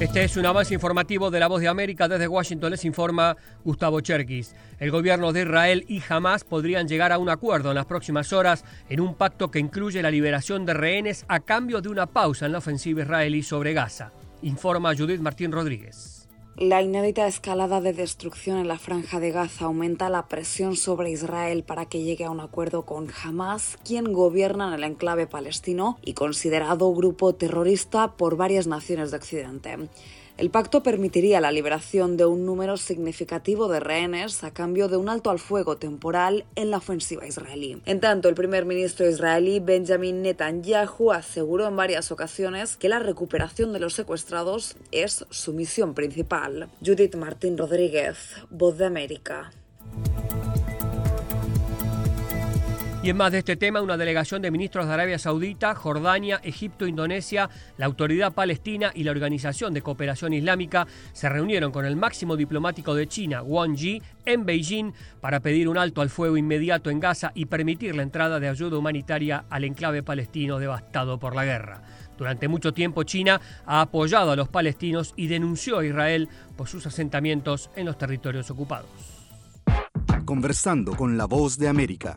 Este es un avance informativo de La Voz de América. Desde Washington les informa Gustavo Cherkis. El gobierno de Israel y Hamas podrían llegar a un acuerdo en las próximas horas en un pacto que incluye la liberación de rehenes a cambio de una pausa en la ofensiva israelí sobre Gaza. Informa Judith Martín Rodríguez. La inédita escalada de destrucción en la franja de Gaza aumenta la presión sobre Israel para que llegue a un acuerdo con Hamas, quien gobierna en el enclave palestino y considerado grupo terrorista por varias naciones de Occidente. El pacto permitiría la liberación de un número significativo de rehenes a cambio de un alto al fuego temporal en la ofensiva israelí. En tanto, el primer ministro israelí Benjamin Netanyahu aseguró en varias ocasiones que la recuperación de los secuestrados es su misión principal. Judith Martín Rodríguez, Voz de América. Y en más de este tema, una delegación de ministros de Arabia Saudita, Jordania, Egipto, Indonesia, la Autoridad Palestina y la Organización de Cooperación Islámica se reunieron con el máximo diplomático de China, Wang Yi, en Beijing para pedir un alto al fuego inmediato en Gaza y permitir la entrada de ayuda humanitaria al enclave palestino devastado por la guerra. Durante mucho tiempo China ha apoyado a los palestinos y denunció a Israel por sus asentamientos en los territorios ocupados. Conversando con la voz de América,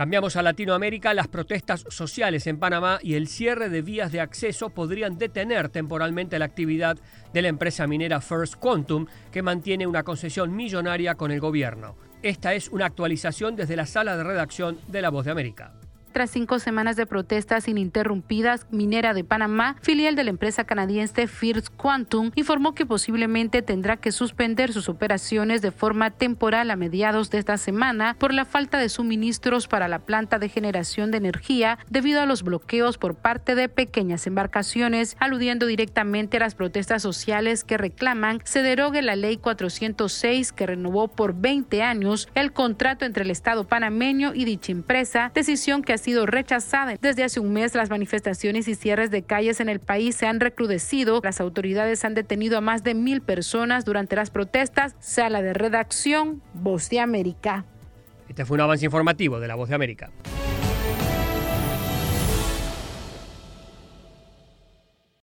Cambiamos a Latinoamérica, las protestas sociales en Panamá y el cierre de vías de acceso podrían detener temporalmente la actividad de la empresa minera First Quantum, que mantiene una concesión millonaria con el gobierno. Esta es una actualización desde la sala de redacción de La Voz de América. Tras cinco semanas de protestas ininterrumpidas, Minera de Panamá, filial de la empresa canadiense First Quantum, informó que posiblemente tendrá que suspender sus operaciones de forma temporal a mediados de esta semana por la falta de suministros para la planta de generación de energía debido a los bloqueos por parte de pequeñas embarcaciones, aludiendo directamente a las protestas sociales que reclaman se derogue la ley 406 que renovó por 20 años el contrato entre el Estado panameño y dicha empresa, decisión que ha sido rechazada. Desde hace un mes, las manifestaciones y cierres de calles en el país se han recrudecido. Las autoridades han detenido a más de mil personas durante las protestas. Sala de redacción, Voz de América. Este fue un avance informativo de la Voz de América.